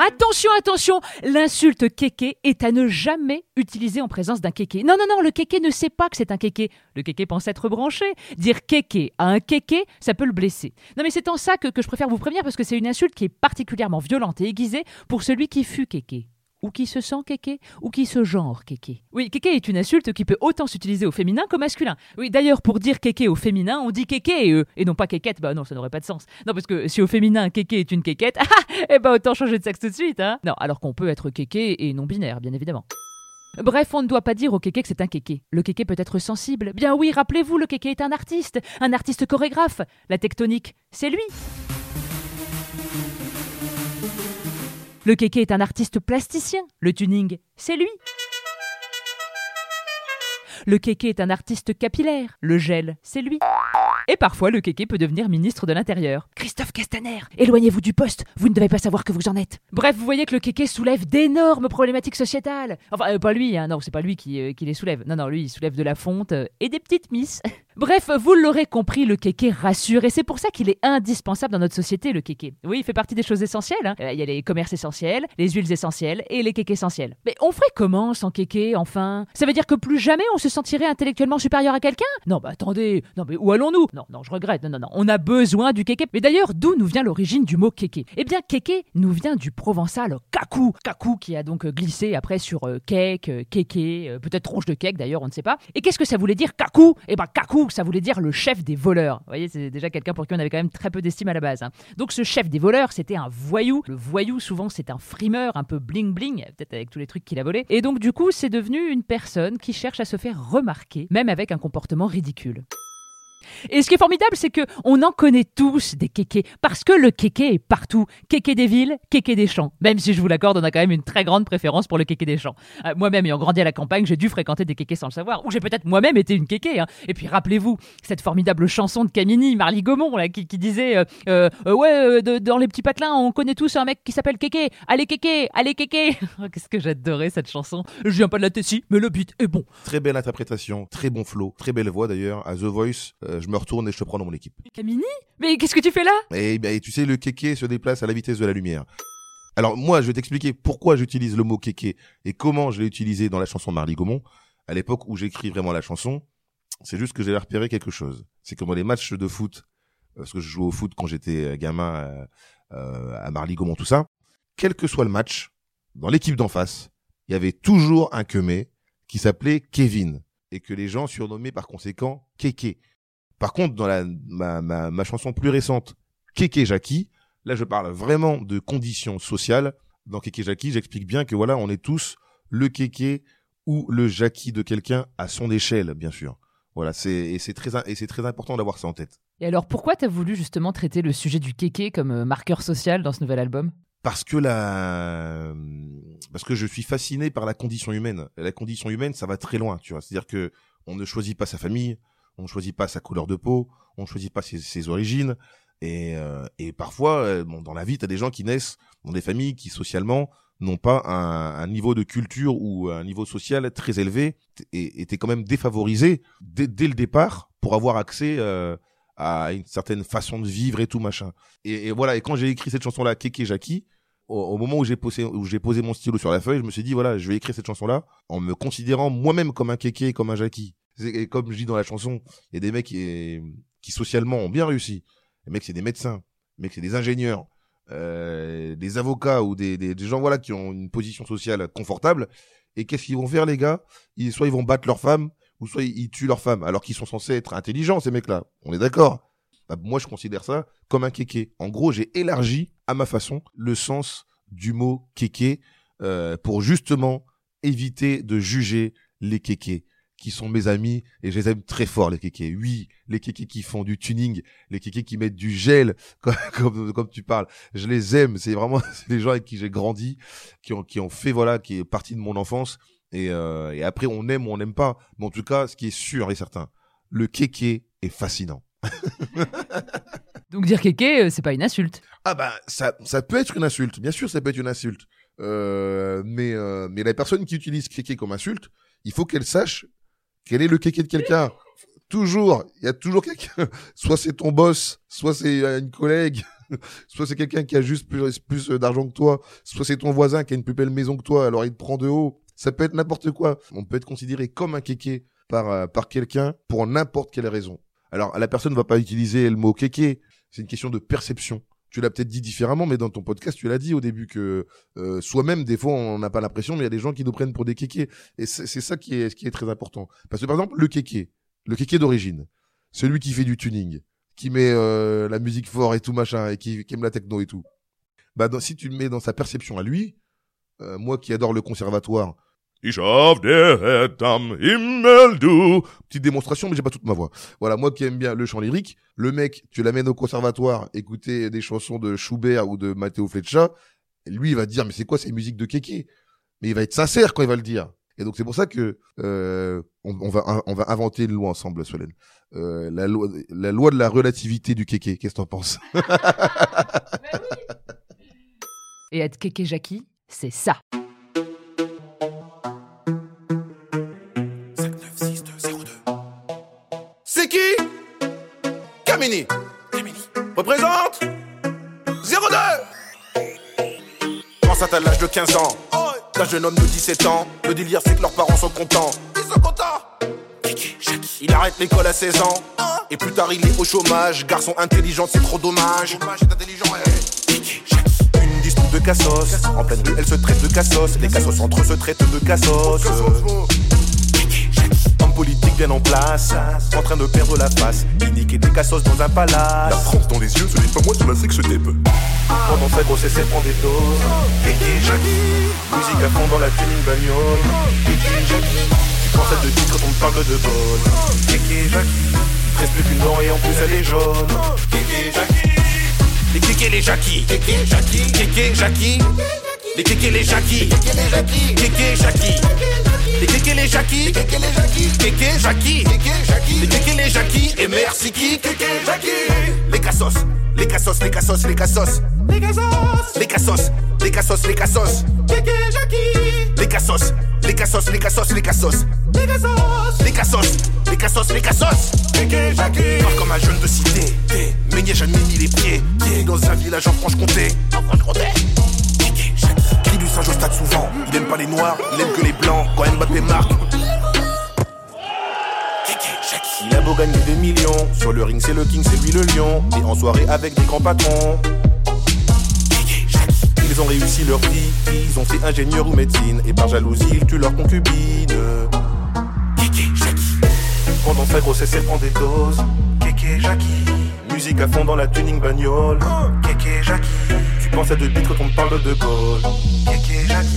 Attention, attention, l'insulte kéké est à ne jamais utiliser en présence d'un kéké. Non, non, non, le kéké ne sait pas que c'est un kéké. Le kéké pense être branché. Dire kéké à un kéké, ça peut le blesser. Non, mais c'est en ça que, je préfère vous prévenir parce que c'est une insulte qui est particulièrement violente et aiguisée pour celui qui fut kéké ou qui se sent kéké, ou qui se genre kéké. Oui, kéké est une insulte qui peut autant s'utiliser au féminin qu'au masculin. Oui, d'ailleurs, pour dire kéké au féminin, on dit kéké et, euh, et non pas kékette. Bah non, ça n'aurait pas de sens. Non, parce que si au féminin, kéké est une kékette, ah, eh ben autant changer de sexe tout de suite, hein. Non, alors qu'on peut être kéké et non binaire, bien évidemment. Bref, on ne doit pas dire au kéké que c'est un kéké. Le kéké peut être sensible. Bien oui, rappelez-vous, le kéké est un artiste, un artiste chorégraphe. La tectonique, c'est lui. Le kéké est un artiste plasticien. Le tuning, c'est lui. Le kéké est un artiste capillaire. Le gel, c'est lui. Et parfois, le kéké peut devenir ministre de l'Intérieur. Christophe Castaner, éloignez-vous du poste, vous ne devez pas savoir que vous en êtes. Bref, vous voyez que le kéké soulève d'énormes problématiques sociétales. Enfin, euh, pas lui, hein, non, c'est pas lui qui, euh, qui les soulève. Non, non, lui, il soulève de la fonte euh, et des petites misses. Bref, vous l'aurez compris, le kéké rassure et c'est pour ça qu'il est indispensable dans notre société, le kéké. Oui, il fait partie des choses essentielles. hein. Euh, Il y a les commerces essentiels, les huiles essentielles et les kékés essentiels. Mais on ferait comment sans kéké, enfin? Ça veut dire que plus jamais on se sentirait intellectuellement supérieur à quelqu'un? Non, bah attendez, non mais où allons-nous? Non, non, je regrette, non, non, non, on a besoin du kéké. Mais d'ailleurs, d'où nous vient l'origine du mot kéké? Eh bien, kéké nous vient du provençal kakou, kakou qui a donc euh, glissé après sur euh, cake, kéké, peut-être tronche de cake d'ailleurs, on ne sait pas. Et qu'est-ce que ça voulait dire kakou Eh ben kakou, ça voulait dire le chef des voleurs. Vous voyez, c'est déjà quelqu'un pour qui on avait quand même très peu d'estime à la base. hein. Donc ce chef des voleurs, c'était un voyou. Le voyou, souvent, c'est un frimeur, un peu bling bling, peut-être avec tous les trucs qu'il a volés. Et donc du coup, c'est devenu une personne qui cherche à se faire remarquer, même avec un comportement ridicule. Et ce qui est formidable, c'est que on en connaît tous des kékés, parce que le kéké est partout. Kéké des villes, kéké des champs. Même si je vous l'accorde, on a quand même une très grande préférence pour le kéké des champs. Euh, moi-même, ayant grandi à la campagne, j'ai dû fréquenter des kékés sans le savoir, ou j'ai peut-être moi-même été une kéké. hein. Et puis rappelez-vous, cette formidable chanson de Camini, Marly Gaumont, là, qui, disait euh, euh, Ouais, euh, dans les petits patelins, on connaît tous un mec qui s'appelle Kéké. Allez Kéké, allez Kéké Oh, Qu'est-ce que j'adorais cette chanson. Je viens pas de la Tessie, mais le beat est bon. Très belle interprétation, très bon flow, très belle voix d'ailleurs. À The Voice, je me retourne et je te prends dans mon équipe. Camini Mais qu'est-ce que tu fais là? Et, ben, et tu sais, le kéké se déplace à la vitesse de la lumière. Alors moi, je vais t'expliquer pourquoi j'utilise le mot kéké et comment je l'ai utilisé dans la chanson de Marly Gaumont. À l'époque où j'écris vraiment la chanson, c'est juste que j'ai repéré quelque chose. C'est que dans les matchs de foot, euh, parce que je jouais au foot quand j'étais euh, gamin euh, à Marly Gaumont, tout ça, quel que soit le match, dans l'équipe d'en face, il y avait toujours un quemé qui s'appelait Kevin et que les gens surnommaient par conséquent Kéké. Par contre, dans la, ma, ma, ma chanson plus récente, Kéké Jackie, là je parle vraiment de conditions sociales. Dans Kéké Jackie, j'explique bien que voilà, on est tous le Kéké ou le Jackie de quelqu'un à son échelle, bien sûr. Voilà, c'est et c'est très et c'est très important d'avoir ça en tête. Et alors, pourquoi t'as voulu justement traiter le sujet du kéké comme euh, marqueur social dans ce nouvel album? Parce que la, parce que je suis fasciné par la condition humaine. Et la condition humaine, ça va très loin, tu vois. C'est-à-dire que on ne choisit pas sa famille, on ne choisit pas sa couleur de peau, on ne choisit pas ses, origines. Et, euh, et parfois, euh, bon, dans la vie, tu as des gens qui naissent dans des familles qui socialement n'ont pas un, un niveau de culture ou un niveau social très élevé et étaient quand même défavorisés dès, le départ pour avoir accès euh, à une certaine façon de vivre et tout machin. Et, et voilà. Et quand j'ai écrit cette chanson-là, Kéké Jackie, au, au moment où j'ai posé mon stylo sur la feuille, je me suis dit voilà, je vais écrire cette chanson-là en me considérant moi-même comme un Kéké, comme un Jackie. Comme je dis dans la chanson, il y a des mecs qui, socialement ont bien réussi. Les mecs, c'est des médecins. Les mecs, c'est des ingénieurs. euh, des avocats ou des, gens voilà qui ont une position sociale confortable. Et qu'est-ce qu'ils vont faire les gars? Ils, Soit ils vont battre leur femme, ou soit ils, tuent leur femme, alors qu'ils sont censés être intelligents ces mecs-là. On est d'accord? Bah, Moi je considère ça comme un kéké. En gros j'ai élargi à ma façon le sens du mot kéké euh, pour justement éviter de juger les kékés qui sont mes amis et je les aime très fort les kékés. Oui, les kékés qui font du tuning, les kékés qui mettent du gel comme comme, comme tu parles. Je les aime, c'est vraiment les gens avec qui j'ai grandi, qui ont qui ont fait voilà, qui est partie de mon enfance et euh, et après on aime ou on n'aime pas, mais en tout cas, ce qui est sûr et certain, le kéké est fascinant. Donc dire kéké, euh, c'est pas une insulte. Ah bah ça ça peut être une insulte, bien sûr ça peut être une insulte. Euh, mais euh, mais la personne qui utilise kéké comme insulte, il faut qu'elle sache quel est le kéké de quelqu'un? Toujours, il y a toujours quelqu'un. Soit c'est ton boss, soit c'est euh, une collègue, soit c'est quelqu'un qui a juste plus, plus d'argent que toi, soit c'est ton voisin qui a une plus belle maison que toi, alors il te prend de haut. Ça peut être n'importe quoi. On peut être considéré comme un kéké par euh, par quelqu'un pour n'importe quelle raison. Alors la personne ne va pas utiliser le mot kéké. C'est une question de perception. Tu l'as peut-être dit différemment, mais dans ton podcast, tu l'as dit au début que euh, soi-même, des fois, on n'a pas l'impression, mais il y a des gens qui nous prennent pour des kékés. Et c'est ça qui est, qui est très important. Parce que par exemple, le kéké, le kéké d'origine, celui qui fait du tuning, qui met euh, la musique fort et tout machin, et qui, qui aime la techno et tout. Bah, si tu le mets dans sa perception à lui, euh, moi qui adore le conservatoire, Ich der am Himmel du. Petite démonstration, mais j'ai pas toute ma voix. Voilà, moi qui aime bien le chant lyrique, le mec, tu l'amènes au conservatoire, écouter des chansons de Schubert ou de Matteo Fleccia, et lui, il va dire, mais c'est quoi ces musiques de kéké? Mais il va être sincère quand il va le dire. Et donc c'est pour ça que euh, on, va on va inventer une loi ensemble, Solène. Euh, la loi la loi de la relativité du kéké. Qu'est-ce que t'en penses? Et être kéké Jackie, c'est ça. C'est qui Camini. Représente 02 Pense à l'âge de 15 ans. D'un jeune homme de 17 ans. Le délire, c'est que leurs parents sont contents. Ils sont contents Il arrête l'école à 16 ans. Et plus tard, il est au chômage. Garçon intelligent, c'est trop dommage. Une dispute de cassos. En pleine rue, elle se traite de cassos. Les cassos entre eux se traitent de cassos. Politique bien en place, en train de perdre la face. Niquait des cassos dans un palace. La France dans les yeux, ce n'est pas moi sur la sexe tape. Pendant sa grossesse, elle prend des doses. Kéké Jackie, musique à fond dans la tuning bagnole. Kéké Jackie, tu penses à deux titres on te parle de Gaulle. Kéké Jackie, il te reste plus qu'une dent et en plus elle est jaune. Kéké Jackie, les Kéké les Jackie, Kéké Jackie, Kéké Jackie, les Kéké les Jackie, Kéké les Jackie, Kéké Jackie. Les kéké les Jackie, kéké les Jackie, kéké Jackie, kéké Jackie, les kéké les Jackie, et merci qui, kéké Jackie. Les cassos, les cassos, les cassos, les cassos, les cassos, les cassos, les cassos, les cassos, kéké Jackie. Les cassos, les cassos, les cassos, les cassos, les cassos, les cassos, les cassos, les cassos, kéké Jackie. Parle comme un jeune de cité, a jamais mis les pieds, dans un village en Franche-Comté, en Franche-Comté. Du singe au stade souvent? Il aime pas les noirs, il aime que les blancs. Quand Mbappé marque. Il a beau gagner des millions. Sur le ring, c'est le king, c'est lui le lion. Et en soirée avec des grands patrons. Ils ont réussi leur vie. Ils ont fait ingénieur ou médecine. Et par jalousie, ils tuent leur concubine. Pendant sa grossesse, elle prend des doses. Kéké, Jackie. Musique à fond dans la tuning bagnole. Kéké, Jackie. Penses à deux bits quand on parle de Gaulle. Kéké, Jackie.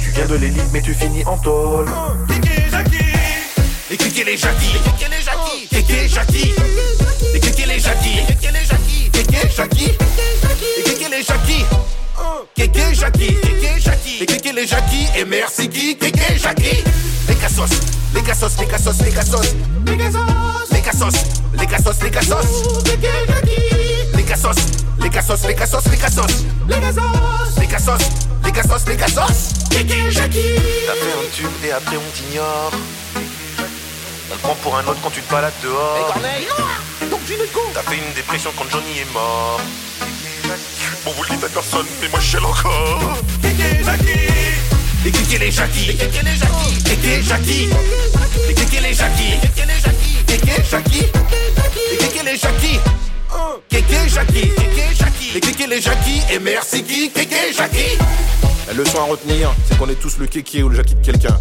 Tu viens de l'élite, mais tu finis en tôle. Kéké, Jackie. Les Kéké, les Jackie. Les les Jackie. Kéké, Jackie. Les Kéké, les Jackie. Kéké, les Jackie. Kéké, Jackie. Les Kéké, les Jackie. Kéké, Jackie. Kéké, Jackie. Les Kéké, les Jackie. Et merci qui Kéké, Jackie. Les cassos. Les cassos, les cassos, les cassos. Les cassos. Les cassos. Les cassos, les cassos. Les cassos. Les cassos, les cassos, les cassos. Les cassos. Les cassos. Les cassos, les cassos. Kéké, Jackie. T'as fait un tube et après on t'ignore. On prend pour un autre quand tu te balades dehors. T'as fait une dépression quand Johnny est mort. Bon, vous le dites à personne, mais moi je chiale encore. Kéké Jackie Les Kéké les Jackie Les Kéké les Jackie Kéké Jackie Les Kéké les Jackie Kéké les Jackie Les les Jackie Kéké Jackie, Kéké Jackie, les Kéké les Jackie, et merci qui, Kéké Jackie. La leçon à retenir, c'est qu'on est tous le Kéké ou le Jackie de quelqu'un.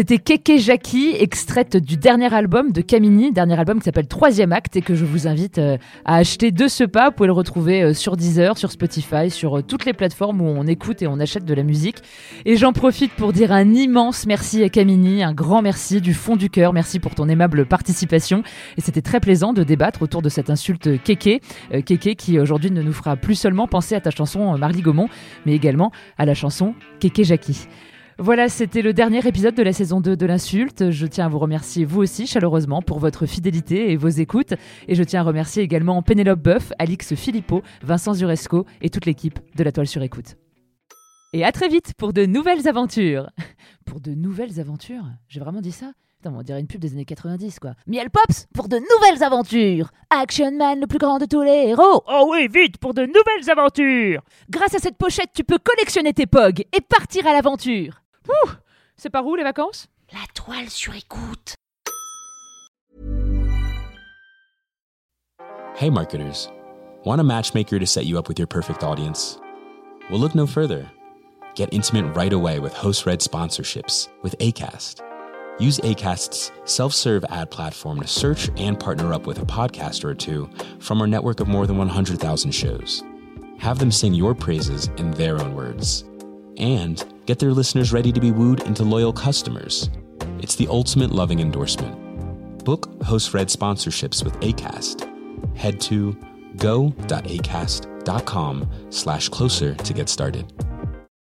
C'était Keke Jackie, extraite du dernier album de Camini, dernier album qui s'appelle Troisième Acte et que je vous invite euh, à acheter de ce pas. Vous pouvez le retrouver euh, sur Deezer, sur Spotify, sur euh, toutes les plateformes où on écoute et on achète de la musique. Et j'en profite pour dire un immense merci à Camini, un grand merci du fond du cœur. Merci pour ton aimable participation. Et c'était très plaisant de débattre autour de cette insulte Keke. Keke qui aujourd'hui ne nous fera plus seulement penser à ta chanson Marly Gaumont, mais également à la chanson Keke Jackie. Voilà, c'était le dernier épisode de la saison 2 de l'insulte. Je tiens à vous remercier vous aussi chaleureusement pour votre fidélité et vos écoutes. Et je tiens à remercier également Pénélope Boeuf, Alix Philippot, Vincent Zuresco et toute l'équipe de la toile sur écoute. Et à très vite pour de nouvelles aventures. Pour de nouvelles aventures? J'ai vraiment dit ça? Putain, on dirait une pub des années 90 quoi. Miel Pops pour de nouvelles aventures. Action Man, le plus grand de tous les héros. Oh oui, vite pour de nouvelles aventures. Grâce à cette pochette, tu peux collectionner tes pogs et partir à l'aventure. Ouh, c'est par où les vacances La toile sur écoute. Hey, marketers. Want a matchmaker to set you up with your perfect audience? Well, look no further. Get intimate right away with host read sponsorships with ACAST. Use ACAST's self serve ad platform to search and partner up with a podcaster or two from our network of more than 100,000 shows. Have them sing your praises in their own words. And get their listeners ready to be wooed into loyal customers. It's the ultimate loving endorsement. Book host read sponsorships with ACAST. Head to go.acast.com slash closer to get started.